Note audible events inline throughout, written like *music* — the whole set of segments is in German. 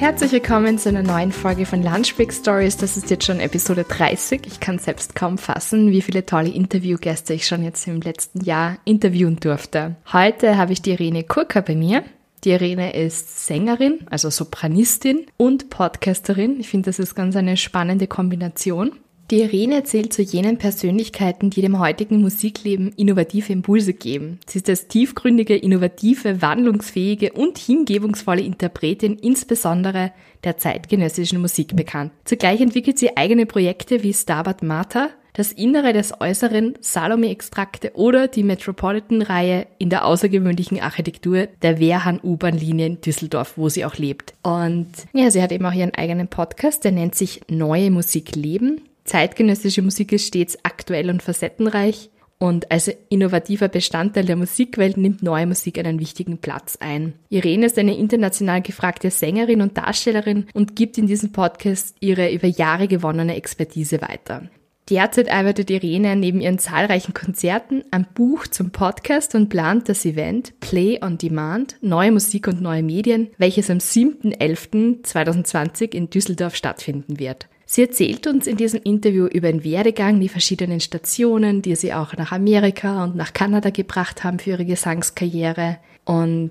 Herzlich willkommen zu einer neuen Folge von Lunch Break Stories. Das ist jetzt schon Episode 30. Ich kann selbst kaum fassen, wie viele tolle Interviewgäste ich schon jetzt im letzten Jahr interviewen durfte. Heute habe ich die Irene Kurka bei mir. Die Irene ist Sängerin, also Sopranistin und Podcasterin. Ich finde, das ist ganz eine spannende Kombination. Die Irene zählt zu jenen Persönlichkeiten, die dem heutigen Musikleben innovative Impulse geben. Sie ist als tiefgründige, innovative, wandlungsfähige und hingebungsvolle Interpretin insbesondere der zeitgenössischen Musik bekannt. Zugleich entwickelt sie eigene Projekte wie Starbat Martha, das Innere des Äußeren, Salome-Extrakte oder die Metropolitan-Reihe in der außergewöhnlichen Architektur der Wehrhahn-U-Bahn-Linie in Düsseldorf, wo sie auch lebt. Und ja, sie hat eben auch ihren eigenen Podcast, der nennt sich Neue Musik leben. Zeitgenössische Musik ist stets aktuell und facettenreich und als innovativer Bestandteil der Musikwelt nimmt neue Musik einen wichtigen Platz ein. Irene ist eine international gefragte Sängerin und Darstellerin und gibt in diesem Podcast ihre über Jahre gewonnene Expertise weiter. Derzeit arbeitet Irene neben ihren zahlreichen Konzerten am Buch zum Podcast und plant das Event Play on Demand, neue Musik und neue Medien, welches am 7.11.2020 in Düsseldorf stattfinden wird. Sie erzählt uns in diesem Interview über den Werdegang, die verschiedenen Stationen, die sie auch nach Amerika und nach Kanada gebracht haben für ihre Gesangskarriere. Und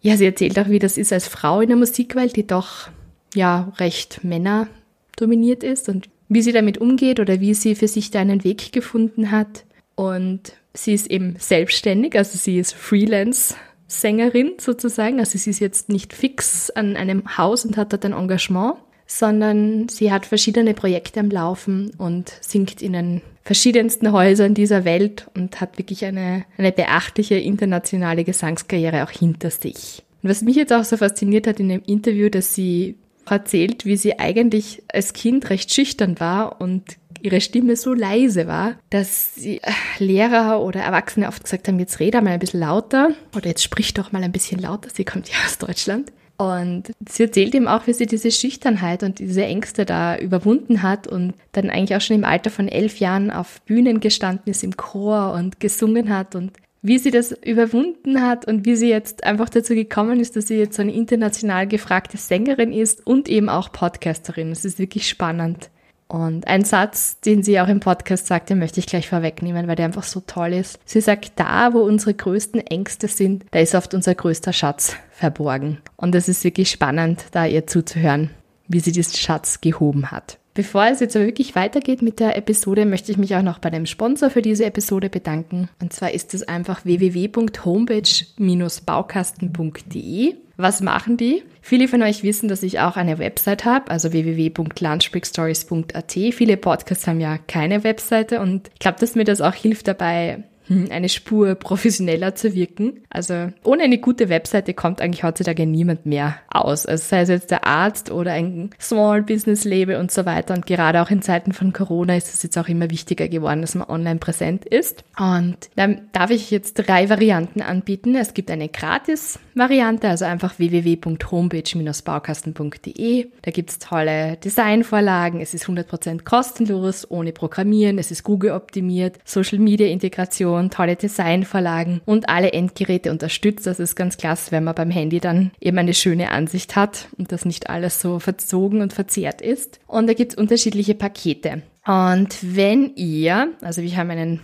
ja, sie erzählt auch, wie das ist als Frau in der Musikwelt, die doch ja recht männerdominiert ist und wie sie damit umgeht oder wie sie für sich da einen Weg gefunden hat. Und sie ist eben selbstständig, also sie ist Freelance. Sängerin sozusagen, also sie ist jetzt nicht fix an einem Haus und hat dort ein Engagement, sondern sie hat verschiedene Projekte am Laufen und singt in den verschiedensten Häusern dieser Welt und hat wirklich eine, eine beachtliche internationale Gesangskarriere auch hinter sich. Und was mich jetzt auch so fasziniert hat in dem Interview, dass sie erzählt, wie sie eigentlich als Kind recht schüchtern war und ihre Stimme so leise war, dass sie äh, Lehrer oder Erwachsene oft gesagt haben, jetzt rede mal ein bisschen lauter oder jetzt sprich doch mal ein bisschen lauter. Sie kommt ja aus Deutschland. Und sie erzählt ihm auch, wie sie diese Schüchternheit und diese Ängste da überwunden hat und dann eigentlich auch schon im Alter von elf Jahren auf Bühnen gestanden ist im Chor und gesungen hat und wie sie das überwunden hat und wie sie jetzt einfach dazu gekommen ist, dass sie jetzt so eine international gefragte Sängerin ist und eben auch Podcasterin. Das ist wirklich spannend. Und ein Satz, den sie auch im Podcast sagt, den möchte ich gleich vorwegnehmen, weil der einfach so toll ist. Sie sagt, da, wo unsere größten Ängste sind, da ist oft unser größter Schatz verborgen. Und es ist wirklich spannend, da ihr zuzuhören, wie sie diesen Schatz gehoben hat. Bevor es jetzt aber wirklich weitergeht mit der Episode, möchte ich mich auch noch bei dem Sponsor für diese Episode bedanken. Und zwar ist es einfach www.homepage-baukasten.de. Was machen die? Viele von euch wissen, dass ich auch eine Website habe, also www.lunchbreakstories.at. Viele Podcasts haben ja keine Webseite und ich glaube, dass mir das auch hilft dabei, eine Spur professioneller zu wirken. Also ohne eine gute Webseite kommt eigentlich heutzutage niemand mehr aus. Also sei es jetzt der Arzt oder ein Small Business Label und so weiter. Und gerade auch in Zeiten von Corona ist es jetzt auch immer wichtiger geworden, dass man online präsent ist. Und dann darf ich jetzt drei Varianten anbieten. Es gibt eine Gratis-Variante, also einfach www.homepage-baukasten.de. Da gibt's tolle Designvorlagen. Es ist 100% kostenlos, ohne Programmieren. Es ist Google optimiert, Social Media Integration und tolle Designvorlagen und alle Endgeräte unterstützt. Das ist ganz klasse, wenn man beim Handy dann eben eine schöne Ansicht hat und das nicht alles so verzogen und verzerrt ist. Und da gibt es unterschiedliche Pakete. Und wenn ihr, also wir haben einen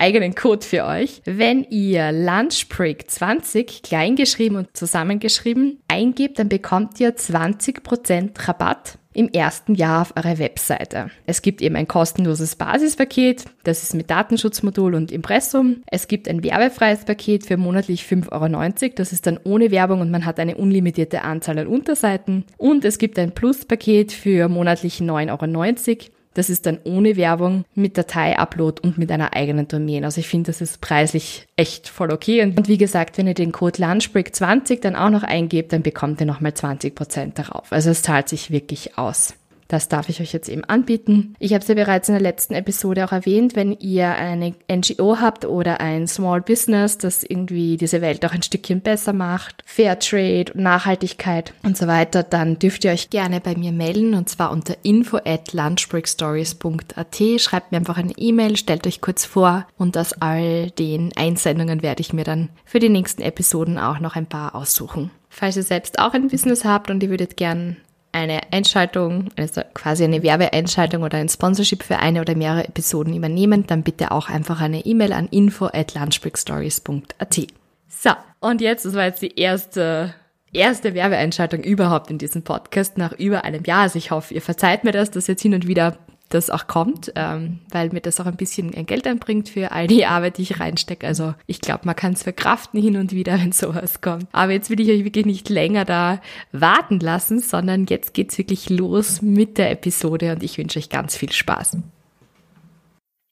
eigenen Code für euch. Wenn ihr Lunchbreak 20 kleingeschrieben und zusammengeschrieben eingebt, dann bekommt ihr 20% Rabatt im ersten Jahr auf eurer Webseite. Es gibt eben ein kostenloses Basispaket, das ist mit Datenschutzmodul und Impressum. Es gibt ein werbefreies Paket für monatlich 5,90 Euro, das ist dann ohne Werbung und man hat eine unlimitierte Anzahl an Unterseiten. Und es gibt ein Plus-Paket für monatlich 9,90 Euro. Das ist dann ohne Werbung mit Datei-Upload und mit einer eigenen Domain. Also ich finde, das ist preislich echt voll okay. Und wie gesagt, wenn ihr den Code LunchBreak20 dann auch noch eingebt, dann bekommt ihr nochmal 20% darauf. Also es zahlt sich wirklich aus. Das darf ich euch jetzt eben anbieten. Ich habe es ja bereits in der letzten Episode auch erwähnt, wenn ihr eine NGO habt oder ein Small Business, das irgendwie diese Welt auch ein Stückchen besser macht, Fairtrade, Nachhaltigkeit und so weiter, dann dürft ihr euch gerne bei mir melden und zwar unter info at lunchbreakstories.at. Schreibt mir einfach eine E-Mail, stellt euch kurz vor und aus all den Einsendungen werde ich mir dann für die nächsten Episoden auch noch ein paar aussuchen. Falls ihr selbst auch ein Business habt und ihr würdet gern eine Einschaltung, also quasi eine Werbeeinschaltung oder ein Sponsorship für eine oder mehrere Episoden übernehmen, dann bitte auch einfach eine E-Mail an info at lunchbreakstories.at. So, und jetzt, das war jetzt die erste, erste Werbeeinschaltung überhaupt in diesem Podcast nach über einem Jahr. Also ich hoffe, ihr verzeiht mir das, dass jetzt hin und wieder das auch kommt, ähm, weil mir das auch ein bisschen Geld einbringt für all die Arbeit, die ich reinstecke. Also ich glaube, man kann es verkraften hin und wieder, *laughs* wenn sowas kommt. Aber jetzt will ich euch wirklich nicht länger da warten lassen, sondern jetzt geht's wirklich los mit der Episode und ich wünsche euch ganz viel Spaß.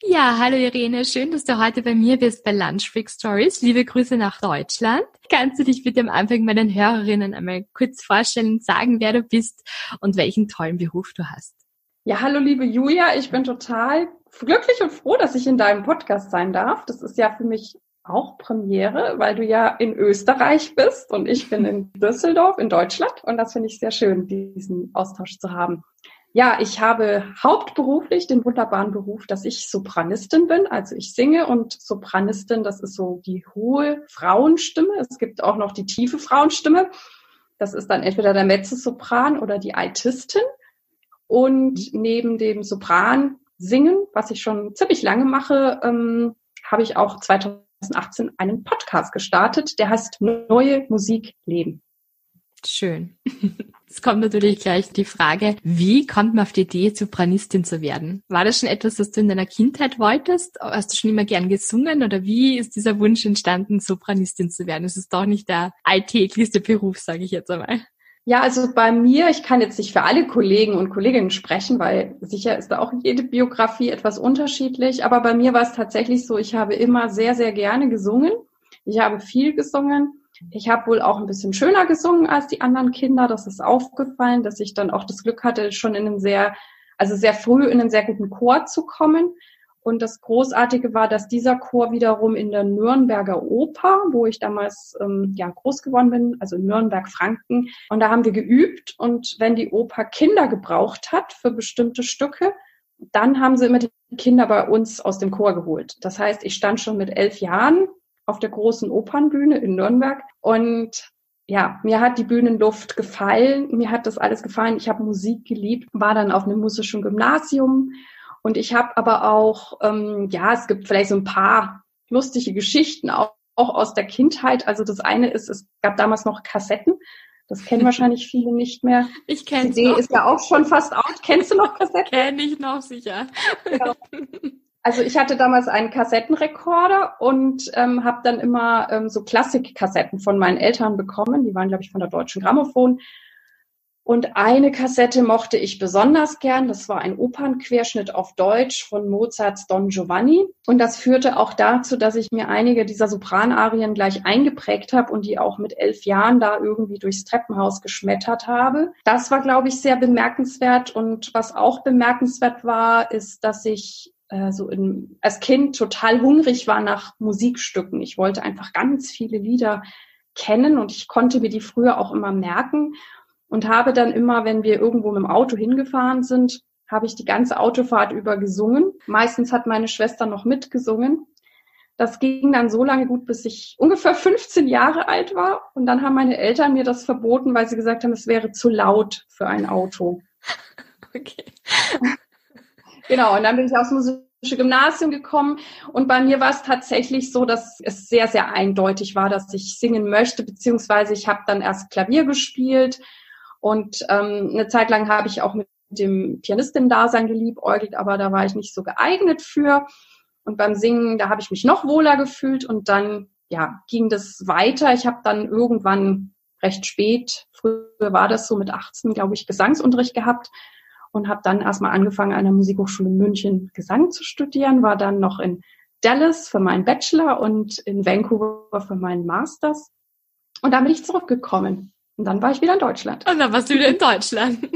Ja, hallo Irene, schön, dass du heute bei mir bist bei Lunch Freak Stories. Liebe Grüße nach Deutschland. Kannst du dich bitte am Anfang meinen Hörerinnen einmal kurz vorstellen, sagen, wer du bist und welchen tollen Beruf du hast? Ja, hallo liebe Julia, ich bin total glücklich und froh, dass ich in deinem Podcast sein darf. Das ist ja für mich auch Premiere, weil du ja in Österreich bist und ich bin in *laughs* Düsseldorf in Deutschland und das finde ich sehr schön, diesen Austausch zu haben. Ja, ich habe hauptberuflich den wunderbaren Beruf, dass ich Sopranistin bin, also ich singe und Sopranistin, das ist so die hohe Frauenstimme. Es gibt auch noch die tiefe Frauenstimme. Das ist dann entweder der Mezzosopran oder die Altistin. Und neben dem Sopran singen, was ich schon ziemlich lange mache, ähm, habe ich auch 2018 einen Podcast gestartet, der heißt Neue Musik leben. Schön. *laughs* Es kommt natürlich gleich die Frage, wie kommt man auf die Idee, Sopranistin zu werden? War das schon etwas, das du in deiner Kindheit wolltest? Hast du schon immer gern gesungen oder wie ist dieser Wunsch entstanden, Sopranistin zu werden? Es ist doch nicht der alltäglichste Beruf, sage ich jetzt einmal. Ja, also bei mir, ich kann jetzt nicht für alle Kollegen und Kolleginnen sprechen, weil sicher ist da auch jede Biografie etwas unterschiedlich. Aber bei mir war es tatsächlich so, ich habe immer sehr, sehr gerne gesungen. Ich habe viel gesungen. Ich habe wohl auch ein bisschen schöner gesungen als die anderen Kinder. Das ist aufgefallen, dass ich dann auch das Glück hatte, schon in einem sehr, also sehr früh in einen sehr guten Chor zu kommen. Und das Großartige war, dass dieser Chor wiederum in der Nürnberger Oper, wo ich damals ähm, ja groß geworden bin, also Nürnberg-Franken, und da haben wir geübt. Und wenn die Oper Kinder gebraucht hat für bestimmte Stücke, dann haben sie immer die Kinder bei uns aus dem Chor geholt. Das heißt, ich stand schon mit elf Jahren auf der großen Opernbühne in Nürnberg und ja, mir hat die Bühnenluft gefallen, mir hat das alles gefallen. Ich habe Musik geliebt, war dann auf einem musischen Gymnasium und ich habe aber auch, ähm, ja, es gibt vielleicht so ein paar lustige Geschichten auch, auch aus der Kindheit. Also das eine ist, es gab damals noch Kassetten. Das kennen *laughs* wahrscheinlich viele nicht mehr. Ich kenne CD noch. ist ja auch schon fast out. Kennst du noch Kassetten? Kenn ich noch sicher. Genau. *laughs* Also ich hatte damals einen Kassettenrekorder und ähm, habe dann immer ähm, so Klassikkassetten von meinen Eltern bekommen. Die waren, glaube ich, von der Deutschen Grammophon. Und eine Kassette mochte ich besonders gern. Das war ein Opernquerschnitt auf Deutsch von Mozarts Don Giovanni. Und das führte auch dazu, dass ich mir einige dieser Sopranarien gleich eingeprägt habe und die auch mit elf Jahren da irgendwie durchs Treppenhaus geschmettert habe. Das war, glaube ich, sehr bemerkenswert. Und was auch bemerkenswert war, ist, dass ich äh, so in, als Kind total hungrig war nach Musikstücken. Ich wollte einfach ganz viele Lieder kennen und ich konnte mir die früher auch immer merken und habe dann immer, wenn wir irgendwo mit dem Auto hingefahren sind, habe ich die ganze Autofahrt über gesungen. Meistens hat meine Schwester noch mitgesungen. Das ging dann so lange gut, bis ich ungefähr *laughs* 15 Jahre alt war. Und dann haben meine Eltern mir das verboten, weil sie gesagt haben, es wäre zu laut für ein Auto. *laughs* Okay. genau, und dann bin ich aufs musische Gymnasium gekommen. Und bei mir war es tatsächlich so, dass es sehr, sehr eindeutig war, dass ich singen möchte, beziehungsweise ich habe dann erst Klavier gespielt Und ähm, eine Zeit lang habe ich auch mit dem Pianistin-Dasein geliebäugelt, aber da war ich nicht so geeignet für. Und beim Singen, da habe ich mich noch wohler gefühlt und dann ja, ging das weiter. Ich habe dann irgendwann recht spät, früher war das so mit 18, glaube ich, Gesangsunterricht gehabt und habe dann erstmal angefangen, an der Musikhochschule München Gesang zu studieren, war dann noch in Dallas für meinen Bachelor und in Vancouver für meinen Masters. Und dann bin ich zurückgekommen. Und dann war ich wieder in Deutschland. Und dann warst du wieder in Deutschland.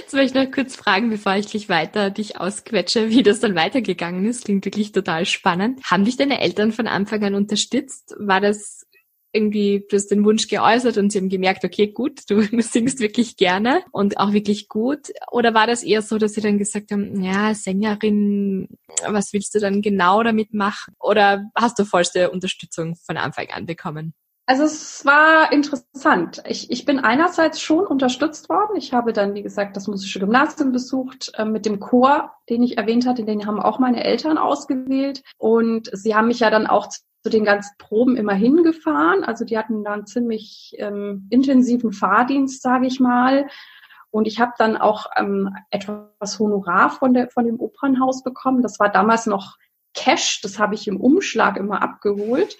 Jetzt möchte ich noch kurz fragen, bevor ich dich weiter dich ausquetsche, wie das dann weitergegangen ist. Klingt wirklich total spannend. Haben dich deine Eltern von Anfang an unterstützt? War das irgendwie, du hast den Wunsch geäußert und sie haben gemerkt, okay, gut, *laughs* du, singst wirklich gerne und auch wirklich gut. Oder war das eher so, dass sie dann gesagt haben, ja, Sängerin, was willst du dann genau damit machen? Oder hast du vollste Unterstützung von Anfang an bekommen? Also es war interessant. Ich, ich bin einerseits schon unterstützt worden. Ich habe dann, wie gesagt, das musische Gymnasium besucht äh, mit dem Chor, den ich erwähnt hatte. Den haben auch meine Eltern ausgewählt. Und sie haben mich ja dann auch zu den ganzen Proben immer hingefahren. Also die hatten dann ziemlich ähm, intensiven Fahrdienst, sage ich mal. Und ich habe dann auch ähm, etwas Honorar von, der, von dem Opernhaus bekommen. Das war damals noch Cash, das habe ich im Umschlag immer abgeholt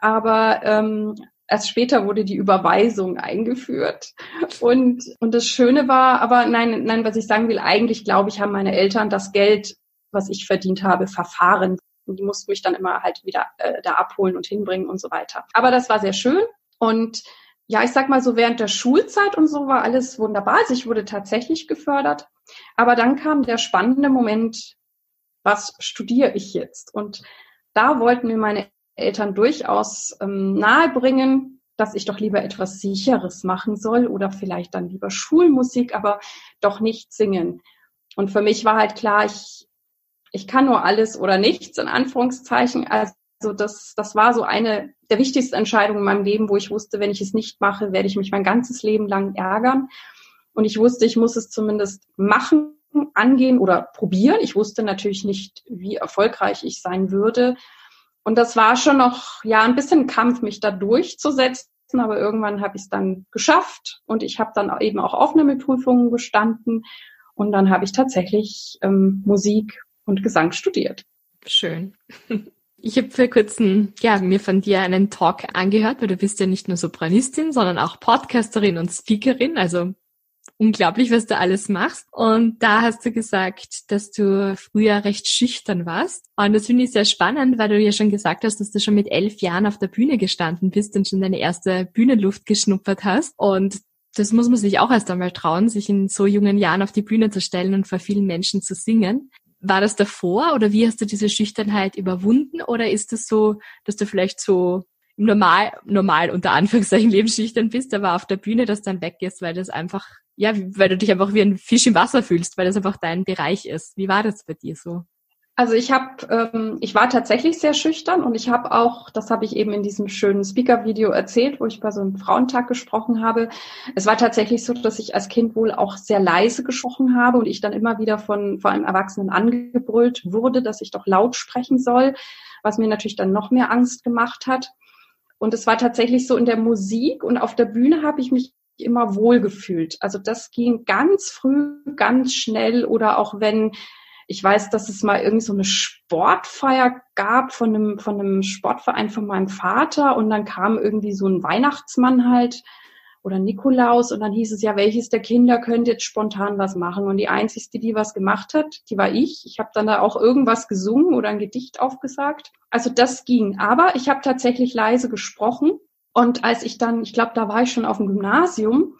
aber ähm, erst später wurde die Überweisung eingeführt. Und, und das Schöne war, aber nein, nein, was ich sagen will, eigentlich glaube ich, haben meine Eltern das Geld, was ich verdient habe, verfahren. Und die mussten mich dann immer halt wieder äh, da abholen und hinbringen und so weiter. Aber das war sehr schön. Und ja, ich sag mal so, während der Schulzeit und so war alles wunderbar. Also ich wurde tatsächlich gefördert. Aber dann kam der spannende Moment, was studiere ich jetzt? Und da wollten mir meine Eltern durchaus ähm, nahebringen, dass ich doch lieber etwas Sicheres machen soll oder vielleicht dann lieber Schulmusik, aber doch nicht singen. Und für mich war halt klar, ich, ich kann nur alles oder nichts, in Anführungszeichen. Also das, das war so eine der wichtigsten Entscheidungen in meinem Leben, wo ich wusste, wenn ich es nicht mache, werde ich mich mein ganzes Leben lang ärgern. Und ich wusste, ich muss es zumindest machen, angehen oder probieren. Ich wusste natürlich nicht, wie erfolgreich ich sein würde. Und das war schon noch ja ein bisschen Kampf, mich da durchzusetzen. Aber irgendwann habe ich es dann geschafft und ich habe dann eben auch Aufnahmeprüfungen bestanden. Und dann habe ich tatsächlich ähm, Musik und Gesang studiert. Schön. *laughs* Ich habe vor kurzem ja, mir von dir einen Talk angehört, weil du bist ja nicht nur Sopranistin, sondern auch Podcasterin und Speakerin. Also unglaublich, was du alles machst. Und da hast du gesagt, dass du früher recht schüchtern warst. Und das finde ich sehr spannend, weil du ja schon gesagt hast, dass du schon mit elf Jahren auf der Bühne gestanden bist und schon deine erste Bühnenluft geschnuppert hast. Und das muss man sich auch erst einmal trauen, sich in so jungen Jahren auf die Bühne zu stellen und vor vielen Menschen zu singen. War das davor oder wie hast du diese Schüchternheit überwunden? Oder ist es das so, dass du vielleicht so normal, normal unter Anführungszeichen *laughs* lebensschüchtern bist, aber auf der Bühne das dann weggehst, weil das einfach ja, weil du dich einfach wie ein Fisch im Wasser fühlst, weil das einfach dein Bereich ist. Wie war das bei dir so? Also ich habe, ähm, ich war tatsächlich sehr schüchtern und ich habe auch, das habe ich eben in diesem schönen Speaker-Video erzählt, wo ich bei so einem Frauentag gesprochen habe. Es war tatsächlich so, dass ich als Kind wohl auch sehr leise gesprochen habe und ich dann immer wieder von vor einem Erwachsenen angebrüllt wurde, dass ich doch laut sprechen soll, was mir natürlich dann noch mehr Angst gemacht hat. Und es war tatsächlich so in der Musik und auf der Bühne habe ich mich immer wohlgefühlt. Also das ging ganz früh, ganz schnell oder auch wenn ich weiß, dass es mal irgendwie so eine Sportfeier gab von einem, von einem Sportverein von meinem Vater und dann kam irgendwie so ein Weihnachtsmann halt oder Nikolaus und dann hieß es ja, welches der Kinder könnte jetzt spontan was machen und die einzigste, die was gemacht hat, die war ich. Ich habe dann da auch irgendwas gesungen oder ein Gedicht aufgesagt. Also das ging, aber ich habe tatsächlich leise gesprochen und als ich dann, ich glaube, da war ich schon auf dem Gymnasium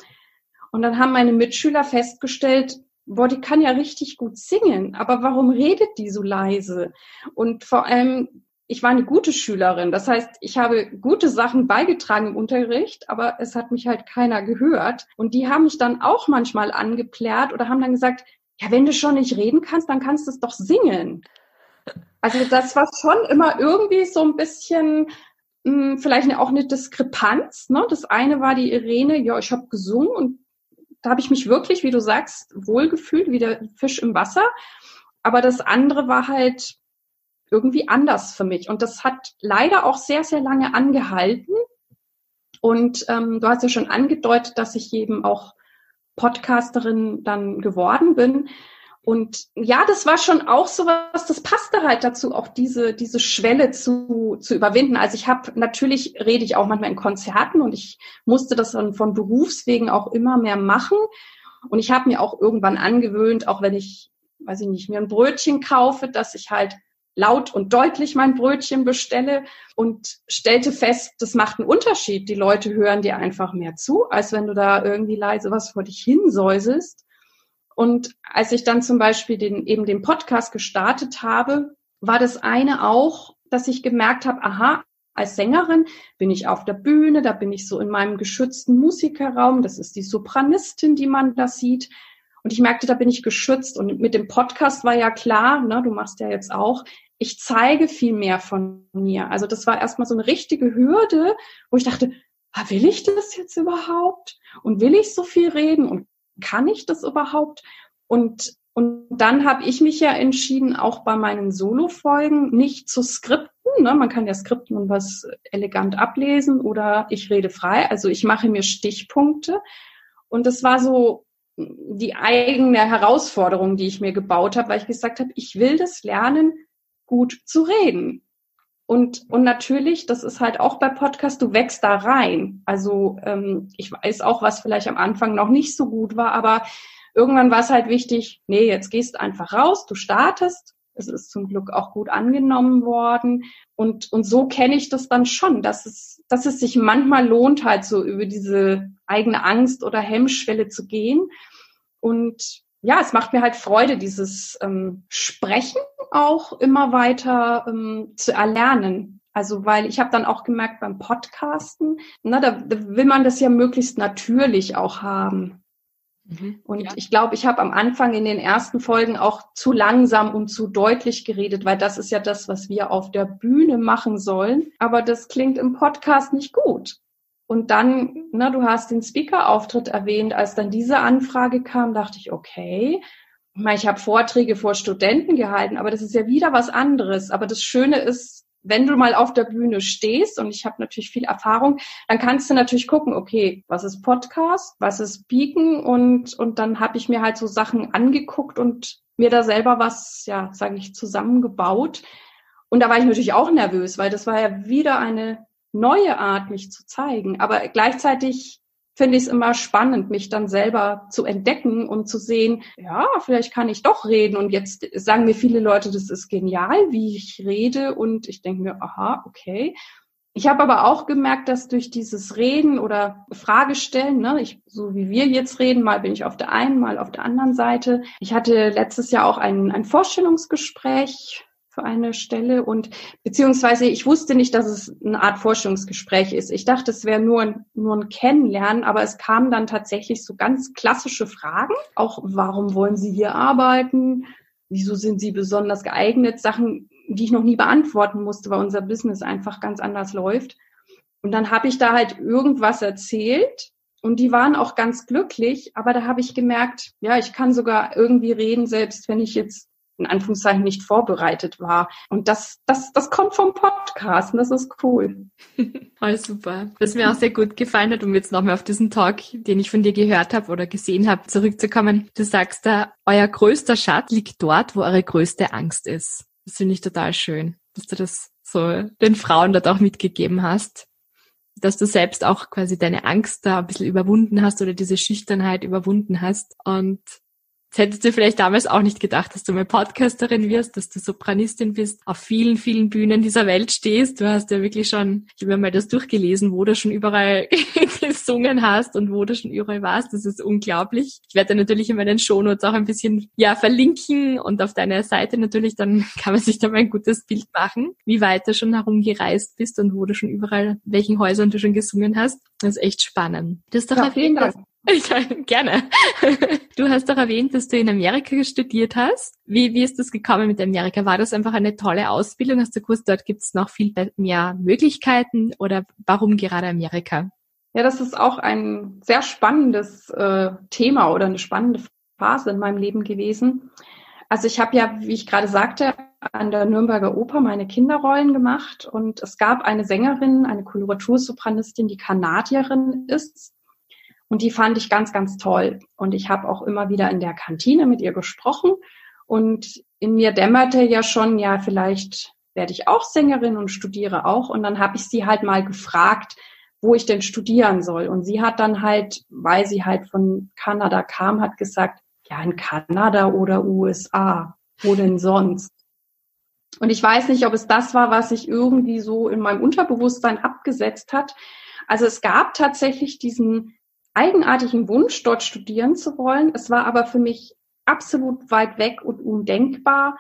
und dann haben meine Mitschüler festgestellt, boah, die kann ja richtig gut singen, aber warum redet die so leise? Und vor allem, ich war eine gute Schülerin. Das heißt, ich habe gute Sachen beigetragen im Unterricht, aber es hat mich halt keiner gehört. Und die haben mich dann auch manchmal angeplärt oder haben dann gesagt, ja, wenn du schon nicht reden kannst, dann kannst du es doch singen. Also das war schon immer irgendwie so ein bisschen mh, hm, vielleicht auch eine Diskrepanz. Ne? Das eine war die Irene, ja, ich habe gesungen und da habe ich mich wirklich, wie du sagst, wohlgefühlt, wie der Fisch im Wasser. Aber das andere war halt irgendwie anders für mich. Und das hat leider auch sehr, sehr lange angehalten. Und ähm, du hast ja schon angedeutet, dass ich eben auch Podcasterin dann geworden bin. Und ja, das war schon auch so was, das passte halt dazu, auch diese, diese Schwelle zu, zu überwinden. Also ich habe, natürlich rede ich auch manchmal in Konzerten und ich musste das dann von Berufswegen auch immer mehr machen. Und ich habe mir auch irgendwann angewöhnt, auch wenn ich, weiß ich nicht, mir ein Brötchen kaufe, dass ich halt laut und deutlich mein Brötchen bestelle und stellte fest, das macht einen Unterschied. Die Leute hören dir einfach mehr zu, als wenn du da irgendwie leise was vor dich hinsäuselst. Und als ich dann zum Beispiel den, eben den Podcast gestartet habe, war das eine auch, dass ich gemerkt habe, aha, als Sängerin bin ich auf der Bühne, da bin ich so in meinem geschützten Musikerraum, das ist die Sopranistin, die man da sieht. Und ich merkte, da bin ich geschützt. Und mit dem Podcast war ja klar, ne, du machst ja jetzt auch, ich zeige viel mehr von mir. Also das war erstmal so eine richtige Hürde, wo ich dachte, ah, will ich das jetzt überhaupt? Und will ich so viel reden? Und kann ich das überhaupt? Und, und dann habe ich mich ja entschieden, auch bei meinen Solo-Folgen nicht zu skripten. Ne? Man kann ja skripten und was elegant ablesen oder ich rede frei. Also ich mache mir Stichpunkte. Und das war so die eigene Herausforderung, die ich mir gebaut habe, weil ich gesagt habe, ich will das lernen, gut zu reden. Und, und natürlich, das ist halt auch bei Podcast, du wächst da rein. Also ähm, ich weiß auch, was vielleicht am Anfang noch nicht so gut war, aber irgendwann war es halt wichtig, nee, jetzt gehst einfach raus, du startest. Es ist zum Glück auch gut angenommen worden. Und, und so kenne ich das dann schon, dass es, dass es sich manchmal lohnt, halt so über diese eigene Angst oder Hemmschwelle zu gehen. Und ja, es macht mir halt Freude, dieses ähm, Sprechen auch immer weiter ähm, zu erlernen. Also weil ich habe dann auch gemerkt beim Podcasten, na, da, da will man das ja möglichst natürlich auch haben. Mhm, und ja. ich glaube, ich habe am Anfang in den ersten Folgen auch zu langsam und zu deutlich geredet, weil das ist ja das, was wir auf der Bühne machen sollen. Aber das klingt im Podcast nicht gut. Und dann, na, du hast den Speaker-Auftritt erwähnt, als dann diese Anfrage kam, dachte ich, okay, ich habe Vorträge vor Studenten gehalten, aber das ist ja wieder was anderes. Aber das Schöne ist, wenn du mal auf der Bühne stehst, und ich habe natürlich viel Erfahrung, dann kannst du natürlich gucken, okay, was ist Podcast, was ist Beacon und, und dann habe ich mir halt so Sachen angeguckt und mir da selber was, ja, sage ich, zusammengebaut. Und da war ich natürlich auch nervös, weil das war ja wieder eine neue Art, mich zu zeigen. Aber gleichzeitig finde ich es immer spannend, mich dann selber zu entdecken und zu sehen, ja, vielleicht kann ich doch reden. Und jetzt sagen mir viele Leute, das ist genial, wie ich rede. Und ich denke mir, aha, okay. Ich habe aber auch gemerkt, dass durch dieses Reden oder Fragestellen, ne, ich, so wie wir jetzt reden, mal bin ich auf der einen, mal auf der anderen Seite. Ich hatte letztes Jahr auch ein, ein Vorstellungsgespräch für eine Stelle und beziehungsweise ich wusste nicht, dass es eine Art Forschungsgespräch ist. Ich dachte, es wäre nur ein, nur ein Kennenlernen, aber es kamen dann tatsächlich so ganz klassische Fragen. Auch warum wollen Sie hier arbeiten? Wieso sind Sie besonders geeignet? Sachen, die ich noch nie beantworten musste, weil unser Business einfach ganz anders läuft. Und dann habe ich da halt irgendwas erzählt und die waren auch ganz glücklich, aber da habe ich gemerkt, ja, ich kann sogar irgendwie reden, selbst wenn ich jetzt in Anführungszeichen nicht vorbereitet war. Und das, das, das kommt vom Podcast und das ist cool. *laughs* Voll super. Was mir auch sehr gut gefallen hat, um jetzt nochmal auf diesen Talk, den ich von dir gehört habe oder gesehen habe, zurückzukommen. Du sagst da, euer größter Schatz liegt dort, wo eure größte Angst ist. Das finde ich total schön, dass du das so den Frauen dort auch mitgegeben hast dass du selbst auch quasi deine Angst da ein bisschen überwunden hast oder diese Schüchternheit überwunden hast. Und das hättest du vielleicht damals auch nicht gedacht, dass du mal Podcasterin wirst, dass du Sopranistin bist, auf vielen, vielen Bühnen dieser Welt stehst. Du hast ja wirklich schon, ich habe mir mal das durchgelesen, wo du schon überall *laughs* gesungen hast und wo du schon überall warst. Das ist unglaublich. Ich werde natürlich in meinen Shownotes auch ein bisschen, ja, verlinken und auf deiner Seite natürlich, dann *laughs* kann man sich da mal ein gutes Bild machen, wie weit du schon herumgereist bist und wo du schon überall, welchen Häusern du schon gesungen hast. Das ist echt spannend. Das ist doch ja, vielen Dank. Ja, *laughs* gerne. Du hast doch erwähnt, dass du in Amerika studiert hast. Wie, wie ist das gekommen mit Amerika? War das einfach eine tolle Ausbildung? Hast du gewusst, dort gibt es noch viel mehr Möglichkeiten oder warum gerade Amerika? Ja, das ist auch ein sehr spannendes äh, Thema oder eine spannende Phase in meinem Leben gewesen. Also ich habe ja, wie ich gerade sagte, an der Nürnberger Oper meine Kinderrollen gemacht und es gab eine Sängerin, eine Koloratursopranistin, die Kanadierin ist Und die fand ich ganz, ganz toll. Und ich habe auch immer wieder in der Kantine mit ihr gesprochen. Und in mir dämmerte ja schon, ja, vielleicht werde ich auch Sängerin und studiere auch. Und dann habe ich sie halt mal gefragt, wo ich denn studieren soll. Und sie hat dann halt, weil sie halt von Kanada kam, hat gesagt, ja, in Kanada oder USA. Wo denn sonst? Und ich weiß nicht, ob es das war, was sich irgendwie so in meinem Unterbewusstsein abgesetzt hat. Also es gab tatsächlich diesen eigenartigen Wunsch, dort studieren zu wollen. Es war aber für mich absolut weit weg und undenkbar.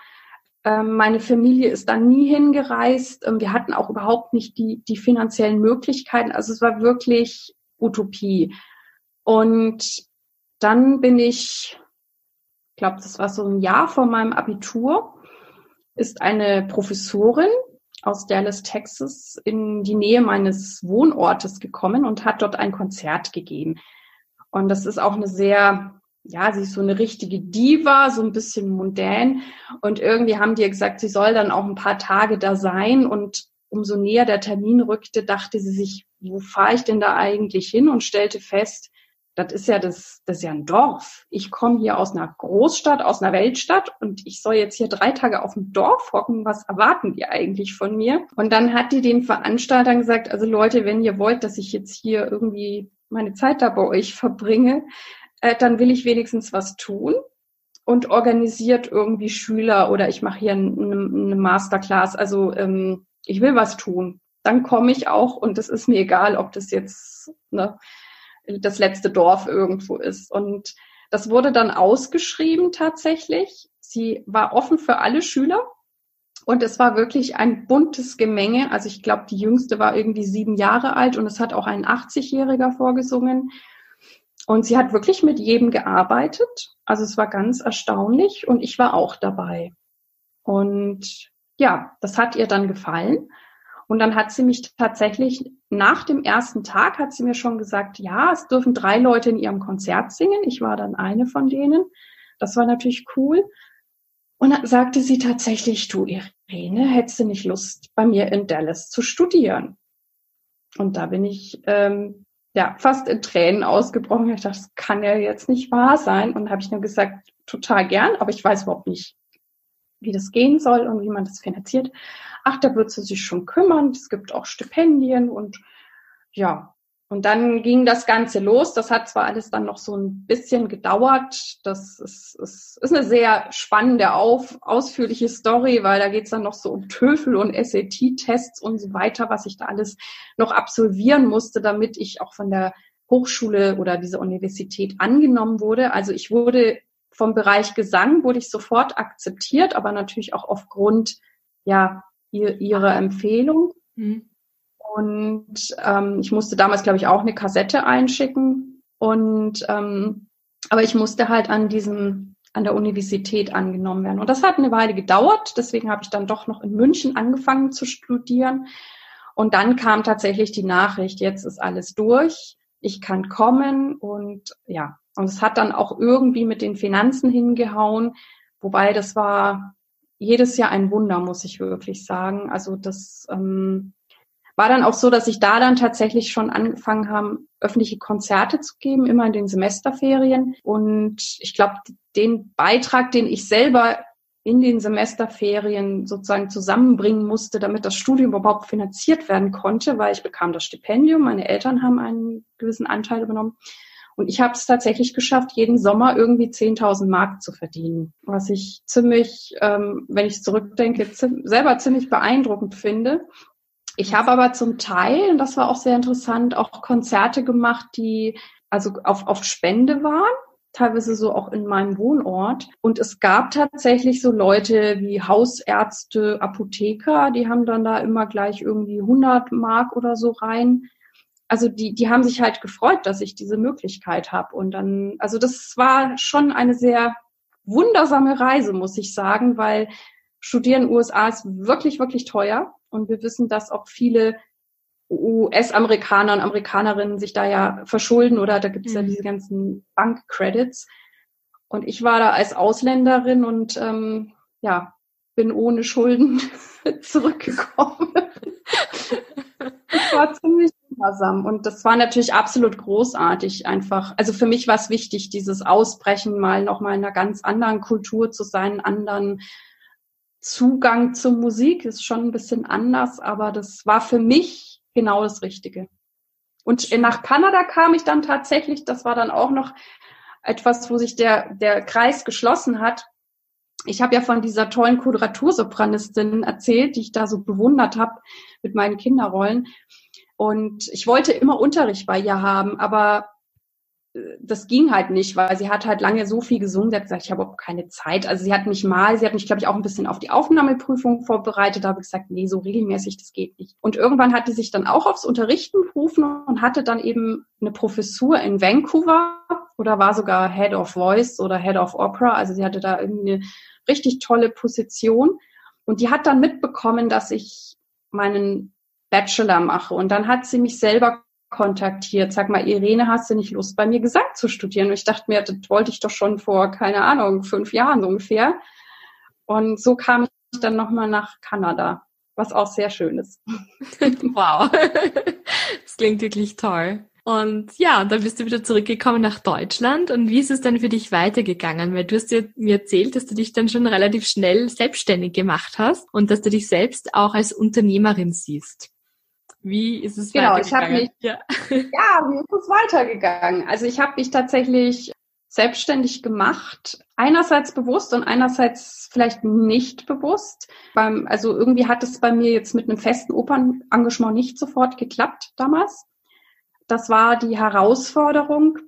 Ähm, meine Familie ist da nie hingereist. Ähm, wir hatten auch überhaupt nicht die, die finanziellen Möglichkeiten. Also es war wirklich Utopie. Und dann bin ich, ich glaube, das war so ein Jahr vor meinem Abitur, ist eine Professorin aus Dallas, Texas, in die Nähe meines Wohnortes gekommen und hat dort ein Konzert gegeben. Und das ist auch eine sehr, ja, sie ist so eine richtige Diva, so ein bisschen mundän. Und irgendwie haben die gesagt, sie soll dann auch ein paar Tage da sein. Und umso näher der Termin rückte, dachte sie sich, wo fahre ich denn da eigentlich hin? Und stellte fest, das ist ja das, das ist ja ein Dorf. Ich komme hier aus einer Großstadt, aus einer Weltstadt und ich soll jetzt hier drei Tage auf dem Dorf hocken. Was erwarten die eigentlich von mir? Und dann hat die den Veranstaltern gesagt, also Leute, wenn ihr wollt, dass ich jetzt hier irgendwie meine Zeit da bei euch verbringe, äh, dann will ich wenigstens was tun und organisiert irgendwie Schüler oder ich mache hier eine, eine Masterclass. Also ähm, ich will was tun. Dann komme ich auch und es ist mir egal, ob das jetzt ne, das letzte Dorf irgendwo ist. Und das wurde dann ausgeschrieben tatsächlich. Sie war offen für alle Schüler. Und es war wirklich ein buntes Gemenge. Also ich glaube, die jüngste war irgendwie sieben Jahre alt und es hat auch ein 80-Jähriger vorgesungen. Und sie hat wirklich mit jedem gearbeitet. Also es war ganz erstaunlich und ich war auch dabei. Und ja, das hat ihr dann gefallen. Und dann hat sie mich tatsächlich nach dem ersten Tag hat sie mir schon gesagt, ja, es dürfen drei Leute in ihrem Konzert singen. Ich war dann eine von denen. Das war natürlich cool. Und dann sagte sie tatsächlich, du Irene, hättest du nicht Lust, bei mir in Dallas zu studieren? Und da bin ich ähm, ja fast in Tränen ausgebrochen. Ich dachte, das kann ja jetzt nicht wahr sein. Und habe ich nur gesagt, total gern, aber ich weiß überhaupt nicht, wie das gehen soll und wie man das finanziert. Ach, da wird sie sich schon kümmern. Es gibt auch Stipendien und ja. Und dann ging das Ganze los. Das hat zwar alles dann noch so ein bisschen gedauert. Das ist, ist, ist eine sehr spannende, auf, ausführliche Story, weil da geht's dann noch so um TOEFL und SAT-Tests und so weiter, was ich da alles noch absolvieren musste, damit ich auch von der Hochschule oder dieser Universität angenommen wurde. Also ich wurde vom Bereich Gesang wurde ich sofort akzeptiert, aber natürlich auch aufgrund ja ihr, ihrer Empfehlung. Mhm. Und ähm, ich musste damals, glaube ich, auch eine Kassette einschicken. Und ähm, aber ich musste halt an diesem an der Universität angenommen werden. Und das hat eine Weile gedauert. Deswegen habe ich dann doch noch in München angefangen zu studieren. Und dann kam tatsächlich die Nachricht, jetzt ist alles durch. Ich kann kommen und ja, und es hat dann auch irgendwie mit den Finanzen hingehauen, wobei das war jedes Jahr ein Wunder, muss ich wirklich sagen. Also das ähm, war dann auch so, dass ich da dann tatsächlich schon angefangen habe, öffentliche Konzerte zu geben, immer in den Semesterferien. Und ich glaube, den Beitrag, den ich selber in den Semesterferien sozusagen zusammenbringen musste, damit das Studium überhaupt finanziert werden konnte, weil ich bekam das Stipendium, meine Eltern haben einen gewissen Anteil übernommen. Und ich habe es tatsächlich geschafft, jeden Sommer irgendwie 10.000 Mark zu verdienen, was ich ziemlich, ähm, wenn ich zurückdenke, selber ziemlich beeindruckend finde. Ich habe aber zum Teil, und das war auch sehr interessant, auch Konzerte gemacht, die also auf, auf Spende waren teilweise so auch in meinem Wohnort. Und es gab tatsächlich so Leute wie Hausärzte, Apotheker, die haben dann da immer gleich irgendwie 100 Mark oder so rein also die, die haben sich halt gefreut, dass ich diese Möglichkeit habe. Und dann, also das war schon eine sehr wundersame Reise, muss ich sagen, weil Studieren in den USA ist wirklich, wirklich teuer. Und wir wissen, dass auch viele US-Amerikaner und Amerikanerinnen sich da ja verschulden oder da gibt es mhm. ja diese ganzen Bankcredits. Und ich war da als Ausländerin und ähm, ja, bin ohne Schulden *laughs* zurückgekommen. Das war ziemlich wundersam. Und das war natürlich absolut großartig einfach. Also für mich war es wichtig, dieses Ausbrechen mal nochmal in einer ganz anderen Kultur zu sein, anderen Zugang zur Musik. Ist schon ein bisschen anders, aber das war für mich genau das Richtige. Und nach Kanada kam ich dann tatsächlich, das war dann auch noch etwas, wo sich der, der Kreis geschlossen hat. Ich habe ja von dieser tollen Quadratursopranistin erzählt, die ich da so bewundert habe mit meinen Kinderrollen. Und ich wollte immer Unterricht bei ihr haben, aber das ging halt nicht, weil sie hat halt lange so viel gesungen. Sie hat gesagt, ich habe überhaupt keine Zeit. Also sie hat mich mal, sie hat mich, glaube ich, auch ein bisschen auf die Aufnahmeprüfung vorbereitet. Da habe ich gesagt, nee, so regelmäßig, das geht nicht. Und irgendwann hat sie sich dann auch aufs Unterrichten berufen und hatte dann eben eine Professur in Vancouver oder war sogar Head of Voice oder Head of Opera. Also sie hatte da irgendwie eine richtig tolle Position. Und die hat dann mitbekommen, dass ich meinen Bachelor mache. Und dann hat sie mich selber kontaktiert. Sag mal, Irene, hast du nicht Lust, bei mir Gesang zu studieren? Und ich dachte mir, das wollte ich doch schon vor, keine Ahnung, fünf Jahren ungefähr. Und so kam ich dann nochmal nach Kanada, was auch sehr schön ist. *laughs* wow. *laughs* Das klingt wirklich toll. Und ja, dann bist du wieder zurückgekommen nach Deutschland. Und wie ist es dann für dich weitergegangen? Weil du hast dir mir erzählt, dass du dich dann schon relativ schnell selbstständig gemacht hast und dass du dich selbst auch als Unternehmerin siehst. Wie ist es genau, weitergegangen? Ich mich, ja. *laughs* ja, wie ist es weitergegangen? Also ich habe mich tatsächlich selbstständig gemacht. Einerseits bewusst und einerseits vielleicht nicht bewusst. Also irgendwie hat es bei mir jetzt mit einem festen Opernengagement nicht sofort geklappt damals. Das war die Herausforderung.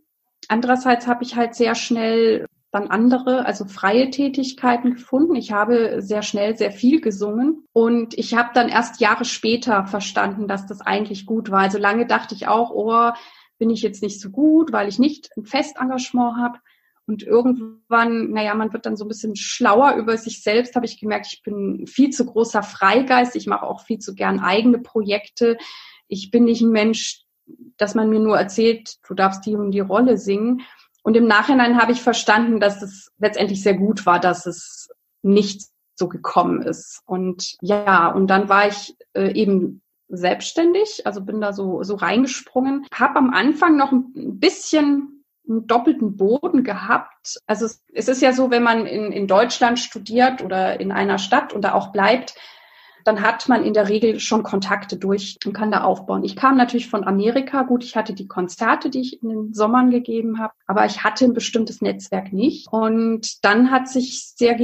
Andererseits habe ich halt sehr schnell dann andere, also freie Tätigkeiten gefunden. Ich habe sehr schnell sehr viel gesungen und ich habe dann erst Jahre später verstanden, dass das eigentlich gut war. Also lange dachte ich auch, oh, bin ich jetzt nicht so gut, weil ich nicht ein Festengagement habe. Und irgendwann, naja, man wird dann so ein bisschen schlauer über sich selbst, habe ich gemerkt, ich bin viel zu großer Freigeist. Ich mache auch viel zu gern eigene Projekte. Ich bin nicht ein Mensch, dass man mir nur erzählt, du darfst die und die Rolle singen. Und im Nachhinein habe ich verstanden, dass es letztendlich sehr gut war, dass es nicht so gekommen ist. Und ja, und dann war ich äh, eben selbstständig, also bin da so, so reingesprungen, habe am Anfang noch ein bisschen einen doppelten Boden gehabt. Also es, es ist ja so, wenn man in, in Deutschland studiert oder in einer Stadt und da auch bleibt, dann hat man in der Regel schon Kontakte durch und kann da aufbauen. Ich kam natürlich von Amerika. Gut, ich hatte die Konzerte, die ich in den Sommern gegeben habe, aber ich hatte ein bestimmtes Netzwerk nicht. Und dann hat sich sehr,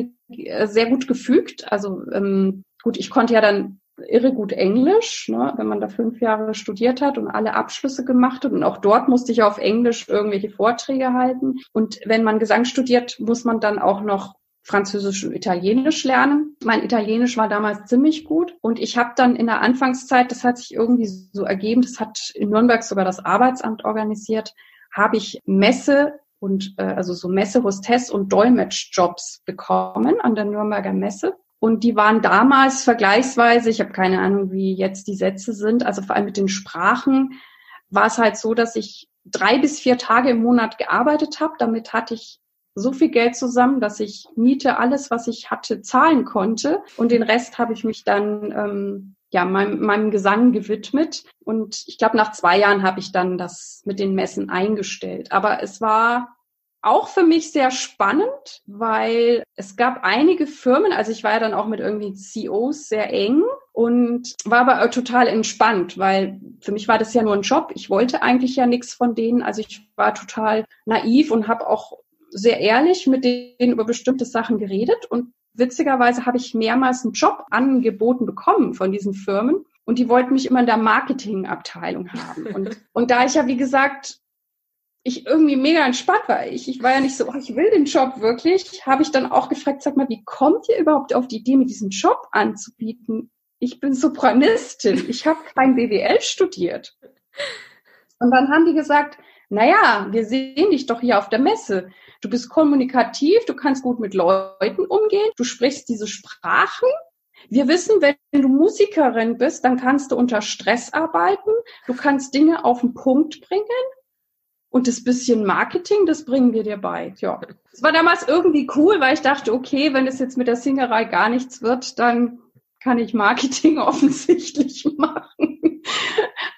sehr gut gefügt. Also ähm, gut, ich konnte ja dann irre gut Englisch, ne, wenn man da fünf Jahre studiert hat und alle Abschlüsse gemacht hat. Und auch dort musste ich auf Englisch irgendwelche Vorträge halten. Und wenn man Gesang studiert, muss man dann auch noch Französisch und Italienisch lernen. Mein Italienisch war damals ziemlich gut und ich habe dann in der Anfangszeit, das hat sich irgendwie so ergeben, das hat in Nürnberg sogar das Arbeitsamt organisiert, habe ich Messe und äh, also so Messe, Hostess und Dolmetschjobs bekommen an der Nürnberger Messe. Und die waren damals vergleichsweise, ich habe keine Ahnung, wie jetzt die Sätze sind, also vor allem mit den Sprachen, war es halt so, dass ich drei bis vier Tage im Monat gearbeitet habe. Damit hatte ich so viel Geld zusammen, dass ich Miete, alles, was ich hatte, zahlen konnte. Und den Rest habe ich mich dann ähm, ja meinem, meinem Gesang gewidmet. Und ich glaube, nach zwei Jahren habe ich dann das mit den Messen eingestellt. Aber es war auch für mich sehr spannend, weil es gab einige Firmen, also ich war ja dann auch mit irgendwie CEOs sehr eng und war aber total entspannt, weil für mich war das ja nur ein Job. Ich wollte eigentlich ja nichts von denen. Also ich war total naiv und habe auch sehr ehrlich mit denen über bestimmte Sachen geredet und witzigerweise habe ich mehrmals einen Job angeboten bekommen von diesen Firmen und die wollten mich immer in der Marketingabteilung haben. Und, *laughs* und da ich ja, wie gesagt, ich irgendwie mega entspannt war, ich, ich war ja nicht so, oh, ich will den Job wirklich, habe ich dann auch gefragt, sag mal, wie kommt ihr überhaupt auf die Idee, mir diesen Job anzubieten? Ich bin Sopranistin, ich habe kein BWL studiert. *laughs* Und dann haben die gesagt, naja, wir sehen dich doch hier auf der Messe. Du bist kommunikativ, du kannst gut mit Leuten umgehen, du sprichst diese Sprachen. Wir wissen, wenn du Musikerin bist, dann kannst du unter Stress arbeiten, du kannst Dinge auf den Punkt bringen und das bisschen Marketing, das bringen wir dir bei. Ja, es war damals irgendwie cool, weil ich dachte, okay, wenn es jetzt mit der Singerei gar nichts wird, dann kann ich Marketing *laughs* offensichtlich machen.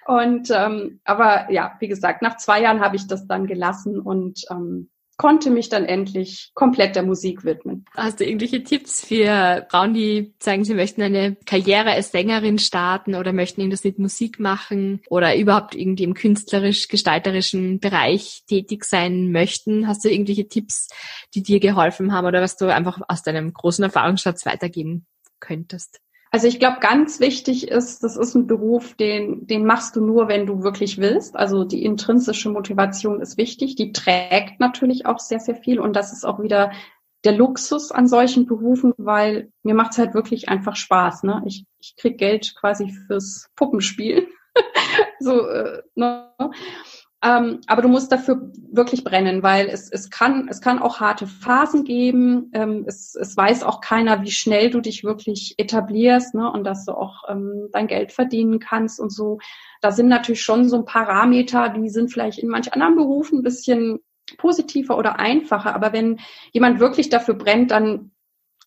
und ähm, aber ja, wie gesagt, nach zwei Jahren habe ich das dann gelassen und ähm, konnte mich dann endlich komplett der Musik widmen. Hast du irgendwelche Tipps für Frauen, die sagen, sie möchten eine Karriere als Sängerin starten oder möchten irgendwas mit Musik machen oder überhaupt irgendwie im künstlerisch-gestalterischen Bereich tätig sein möchten? Hast du irgendwelche Tipps, die dir geholfen haben oder was du einfach aus deinem großen Erfahrungsschatz weitergeben könntest? Also ich glaube, ganz wichtig ist, das ist ein Beruf, den, den machst du nur, wenn du wirklich willst. Also die intrinsische Motivation ist wichtig. Die trägt natürlich auch sehr, sehr viel. Und das ist auch wieder der Luxus an solchen Berufen, weil mir macht es halt wirklich einfach Spaß. Ne? Ich, ich krieg Geld quasi fürs Puppenspiel. *laughs* so, äh, ne? Ähm, aber du musst dafür wirklich brennen, weil es, es, kann, es kann auch harte Phasen geben. Ähm, es, es weiß auch keiner, wie schnell du dich wirklich etablierst ne, und dass du auch ähm, dein Geld verdienen kannst und so. Da sind natürlich schon so ein Parameter, die sind vielleicht in manch anderen Berufen ein bisschen positiver oder einfacher. Aber wenn jemand wirklich dafür brennt, dann,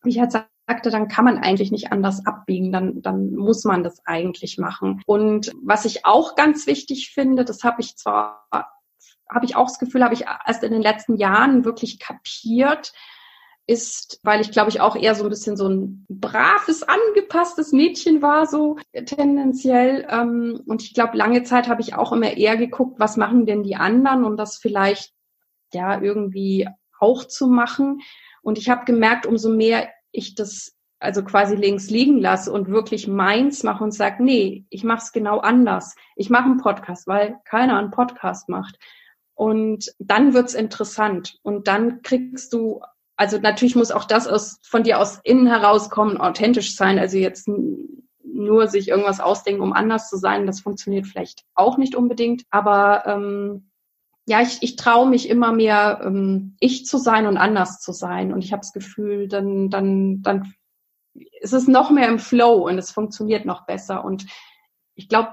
wie ich halt sagte, dann kann man eigentlich nicht anders abbiegen, dann, dann muss man das eigentlich machen. Und was ich auch ganz wichtig finde, das habe ich zwar, habe ich auch das Gefühl, habe ich erst in den letzten Jahren wirklich kapiert, ist, weil ich glaube ich auch eher so ein bisschen so ein braves, angepasstes Mädchen war, so tendenziell. Ähm, und ich glaube, lange Zeit habe ich auch immer eher geguckt, was machen denn die anderen und das vielleicht ja irgendwie auch zu machen. Und ich habe gemerkt, umso mehr ich das also quasi links liegen lasse und wirklich meins mache und sage, nee, ich mache es genau anders. Ich mache einen Podcast, weil keiner einen Podcast macht. Und dann wird's interessant. Und dann kriegst du, also natürlich muss auch das aus, von dir aus innen herauskommen, authentisch sein. Also jetzt nur sich irgendwas ausdenken, um anders zu sein, das funktioniert vielleicht auch nicht unbedingt. Aber ähm, ja, ich, ich traue mich immer mehr, ähm, ich zu sein und anders zu sein. Und ich habe das Gefühl, dann, dann, dann ist es noch mehr im Flow und es funktioniert noch besser. Und ich glaube,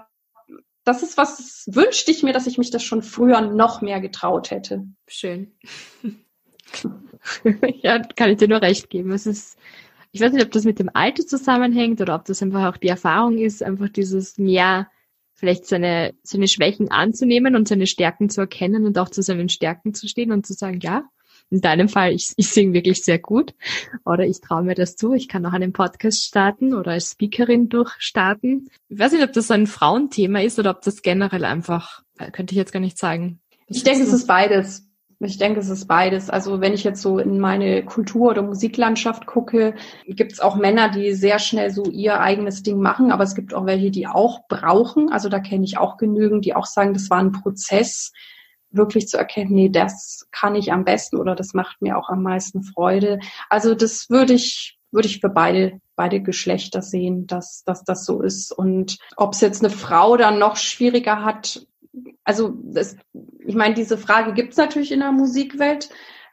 das ist was, wünschte ich mir, dass ich mich das schon früher noch mehr getraut hätte. Schön. *laughs* ja, kann ich dir nur recht geben. Es ist, ich weiß nicht, ob das mit dem Alter zusammenhängt oder ob das einfach auch die Erfahrung ist, einfach dieses mehr vielleicht seine, seine Schwächen anzunehmen und seine Stärken zu erkennen und auch zu seinen Stärken zu stehen und zu sagen, ja, in deinem Fall, ich, ich singe wirklich sehr gut oder ich traue mir das zu, ich kann noch einen Podcast starten oder als Speakerin durchstarten. Ich weiß nicht, ob das so ein Frauenthema ist oder ob das generell einfach, äh, könnte ich jetzt gar nicht sagen. Ich denke, es ist beides. Ich denke, es ist beides. Also wenn ich jetzt so in meine Kultur- oder Musiklandschaft gucke, gibt es auch Männer, die sehr schnell so ihr eigenes Ding machen, aber es gibt auch welche, die auch brauchen. Also da kenne ich auch genügend, die auch sagen, das war ein Prozess, wirklich zu erkennen, nee, das kann ich am besten oder das macht mir auch am meisten Freude. Also das würde ich würde ich für beide beide Geschlechter sehen, dass, dass das so ist. Und ob es jetzt eine Frau dann noch schwieriger hat, also das, ich meine, diese Frage gibt es natürlich in der Musikwelt,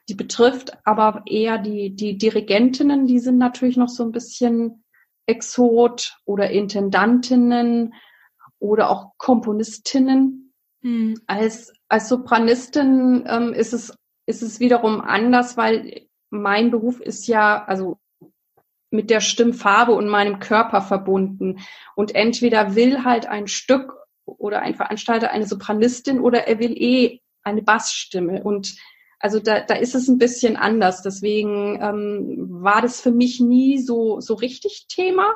die betrifft aber eher die, die Dirigentinnen, die sind natürlich noch so ein bisschen Exot oder Intendantinnen oder auch Komponistinnen. Hm. Als, als Sopranistin ähm, ist, es, ist es wiederum anders, weil mein Beruf ist ja, also mit der Stimmfarbe und meinem Körper verbunden. Und entweder will halt ein Stück oder ein Veranstalter eine Sopranistin oder er will eh eine Bassstimme. Und also da, da ist es ein bisschen anders. Deswegen ähm, war das für mich nie so, so richtig Thema.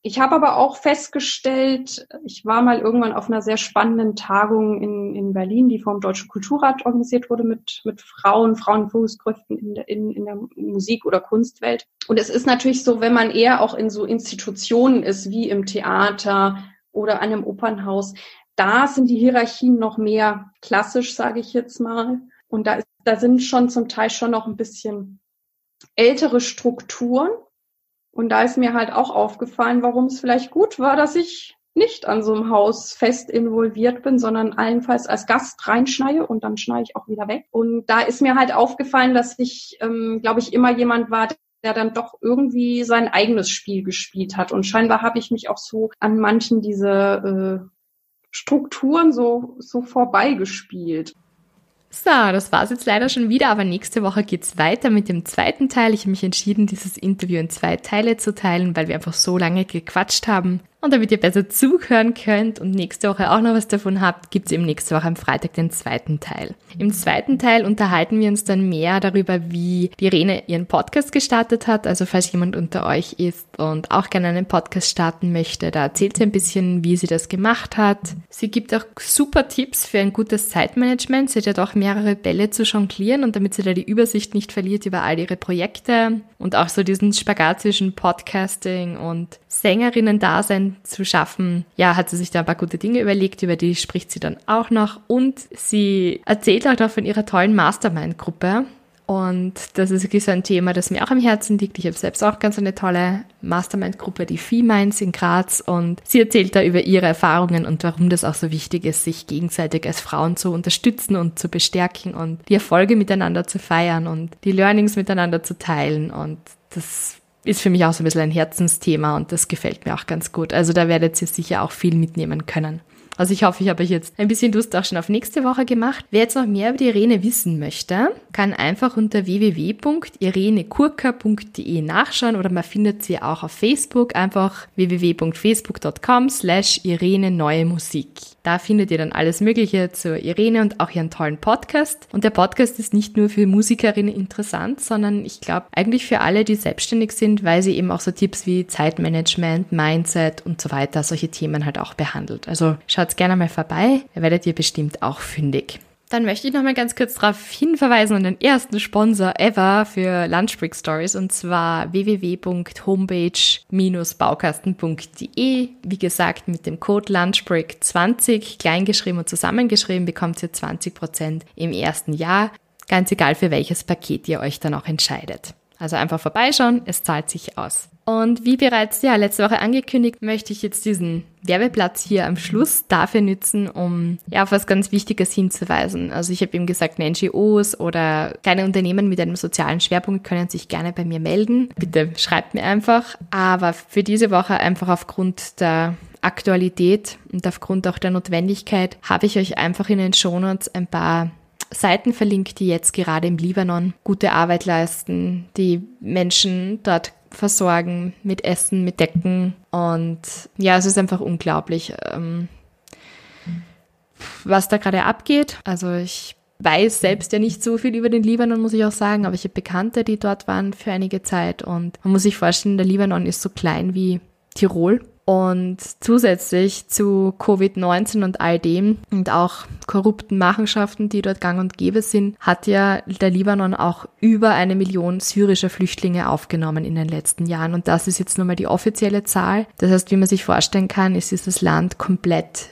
Ich habe aber auch festgestellt, ich war mal irgendwann auf einer sehr spannenden Tagung in, in Berlin, die vom Deutschen Kulturrat organisiert wurde mit, mit Frauen, Frauenführungskräften in der, in, in der Musik- oder Kunstwelt. Und es ist natürlich so, wenn man eher auch in so Institutionen ist, wie im Theater, oder an einem Opernhaus. Da sind die Hierarchien noch mehr klassisch, sage ich jetzt mal. Und da, ist, da sind schon zum Teil schon noch ein bisschen ältere Strukturen. Und da ist mir halt auch aufgefallen, warum es vielleicht gut war, dass ich nicht an so einem Haus fest involviert bin, sondern allenfalls als Gast reinschneie und dann schneide ich auch wieder weg. Und da ist mir halt aufgefallen, dass ich, ähm, glaube ich, immer jemand war, der dann doch irgendwie sein eigenes Spiel gespielt hat. Und scheinbar habe ich mich auch so an manchen dieser äh, Strukturen so, so vorbeigespielt. So, das war's jetzt leider schon wieder, aber nächste Woche geht's weiter mit dem zweiten Teil. Ich habe mich entschieden, dieses Interview in zwei Teile zu teilen, weil wir einfach so lange gequatscht haben. Und damit ihr besser zuhören könnt und nächste Woche auch noch was davon habt, gibt es eben nächste Woche am Freitag den zweiten Teil. Im zweiten Teil unterhalten wir uns dann mehr darüber, wie die Irene ihren Podcast gestartet hat. Also falls jemand unter euch ist und auch gerne einen Podcast starten möchte, da erzählt sie ein bisschen, wie sie das gemacht hat. Sie gibt auch super Tipps für ein gutes Zeitmanagement. Sie hat ja doch mehrere Bälle zu jonglieren und damit sie da die Übersicht nicht verliert über all ihre Projekte und auch so diesen Spagat zwischen Podcasting und Sängerinnen-Dasein zu schaffen, ja, hat sie sich da ein paar gute Dinge überlegt, über die spricht sie dann auch noch. Und sie erzählt auch noch von ihrer tollen Mastermind-Gruppe. Und das ist wirklich so ein Thema, das mir auch am Herzen liegt. Ich habe selbst auch ganz eine tolle Mastermind-Gruppe, die Fee-Minds in Graz. Und sie erzählt da über ihre Erfahrungen und warum das auch so wichtig ist, sich gegenseitig als Frauen zu unterstützen und zu bestärken und die Erfolge miteinander zu feiern und die Learnings miteinander zu teilen. Und das ist für mich auch so ein bisschen ein Herzensthema und das gefällt mir auch ganz gut. Also da werdet ihr sicher auch viel mitnehmen können. Also ich hoffe, ich habe euch jetzt ein bisschen Lust auch schon auf nächste Woche gemacht. Wer jetzt noch mehr über die Irene wissen möchte, kann einfach unter www.irenekurka.de nachschauen oder man findet sie auch auf Facebook, einfach www.facebook.com slash Irene Neue Musik. Da findet ihr dann alles Mögliche zur Irene und auch ihren tollen Podcast. Und der Podcast ist nicht nur für Musikerinnen interessant, sondern ich glaube eigentlich für alle, die selbstständig sind, weil sie eben auch so Tipps wie Zeitmanagement, Mindset und so weiter, solche Themen halt auch behandelt. Also schaut gerne mal vorbei, werdet ihr bestimmt auch fündig. Dann möchte ich noch mal ganz kurz darauf hinverweisen an den ersten Sponsor ever für Lunchbreak Stories und zwar www.homepage-baukasten.de. Wie gesagt, mit dem Code Lunchbreak20 kleingeschrieben und zusammengeschrieben bekommt ihr 20% im ersten Jahr, ganz egal für welches Paket ihr euch dann auch entscheidet. Also einfach vorbeischauen, es zahlt sich aus. Und wie bereits ja, letzte Woche angekündigt, möchte ich jetzt diesen Werbeplatz hier am Schluss dafür nützen, um ja, auf was ganz Wichtiges hinzuweisen. Also ich habe eben gesagt, NGOs oder kleine Unternehmen mit einem sozialen Schwerpunkt können sich gerne bei mir melden. Bitte schreibt mir einfach. Aber für diese Woche einfach aufgrund der Aktualität und aufgrund auch der Notwendigkeit habe ich euch einfach in den Shownotes ein paar Seiten verlinkt, die jetzt gerade im Libanon gute Arbeit leisten, die Menschen dort versorgen mit Essen, mit Decken. Und ja, es ist einfach unglaublich, ähm, was da gerade abgeht. Also ich weiß selbst ja nicht so viel über den Libanon, muss ich auch sagen, aber ich habe Bekannte, die dort waren für einige Zeit. Und man muss sich vorstellen, der Libanon ist so klein wie Tirol. Und zusätzlich zu Covid-19 und all dem und auch korrupten Machenschaften, die dort gang und gäbe sind, hat ja der Libanon auch über eine Million syrischer Flüchtlinge aufgenommen in den letzten Jahren. Und das ist jetzt nur mal die offizielle Zahl. Das heißt, wie man sich vorstellen kann, ist dieses Land komplett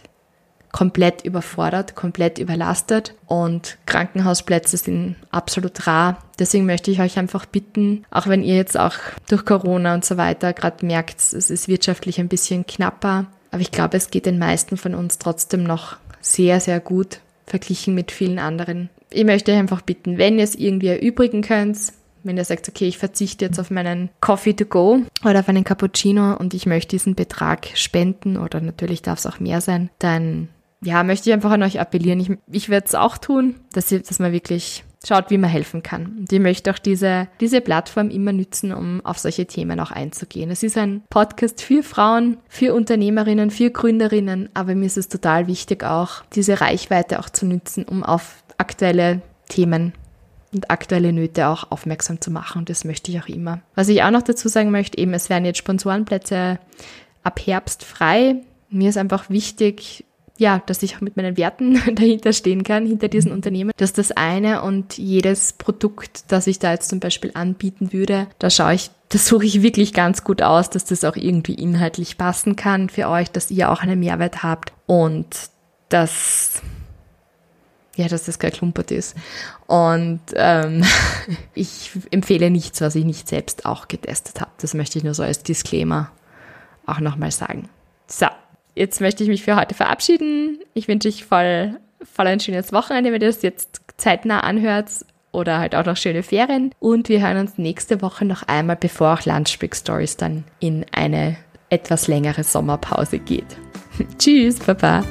komplett überfordert, komplett überlastet und Krankenhausplätze sind absolut rar. Deswegen möchte ich euch einfach bitten, auch wenn ihr jetzt auch durch Corona und so weiter gerade merkt, es ist wirtschaftlich ein bisschen knapper, aber ich glaube, es geht den meisten von uns trotzdem noch sehr, sehr gut verglichen mit vielen anderen. Ich möchte euch einfach bitten, wenn ihr es irgendwie erübrigen könnt, wenn ihr sagt, okay, ich verzichte jetzt auf meinen Coffee to go oder auf einen Cappuccino und ich möchte diesen Betrag spenden oder natürlich darf es auch mehr sein, dann ja, möchte ich einfach an euch appellieren. Ich, ich werde es auch tun, dass, ihr, dass man wirklich schaut, wie man helfen kann. Und ich möchte auch diese, diese Plattform immer nützen, um auf solche Themen auch einzugehen. Es ist ein Podcast für Frauen, für Unternehmerinnen, für Gründerinnen, aber mir ist es total wichtig auch, diese Reichweite auch zu nützen, um auf aktuelle Themen und aktuelle Nöte auch aufmerksam zu machen. Und das möchte ich auch immer. Was ich auch noch dazu sagen möchte, eben, es werden jetzt Sponsorenplätze ab Herbst frei. Mir ist einfach wichtig, ja, dass ich auch mit meinen Werten *laughs* dahinter stehen kann, hinter diesen Unternehmen. Das ist das eine und jedes Produkt, das ich da jetzt zum Beispiel anbieten würde, da schaue ich, das suche ich wirklich ganz gut aus, dass das auch irgendwie inhaltlich passen kann für euch, dass ihr auch einen Mehrwert habt und dass ja, dass das kein Klumpert ist. Und ähm, *laughs* ich empfehle nichts, was ich nicht selbst auch getestet habe. Das möchte ich nur so als Disclaimer auch nochmal sagen. So, jetzt möchte ich mich für heute verabschieden. Ich wünsche euch voll, voll ein schönes Wochenende, wenn ihr das jetzt zeitnah anhört oder halt auch noch schöne Ferien. Und wir hören uns nächste Woche noch einmal, bevor auch Lunch Break Stories dann in eine etwas längere Sommerpause geht. *laughs* Tschüss, Papa.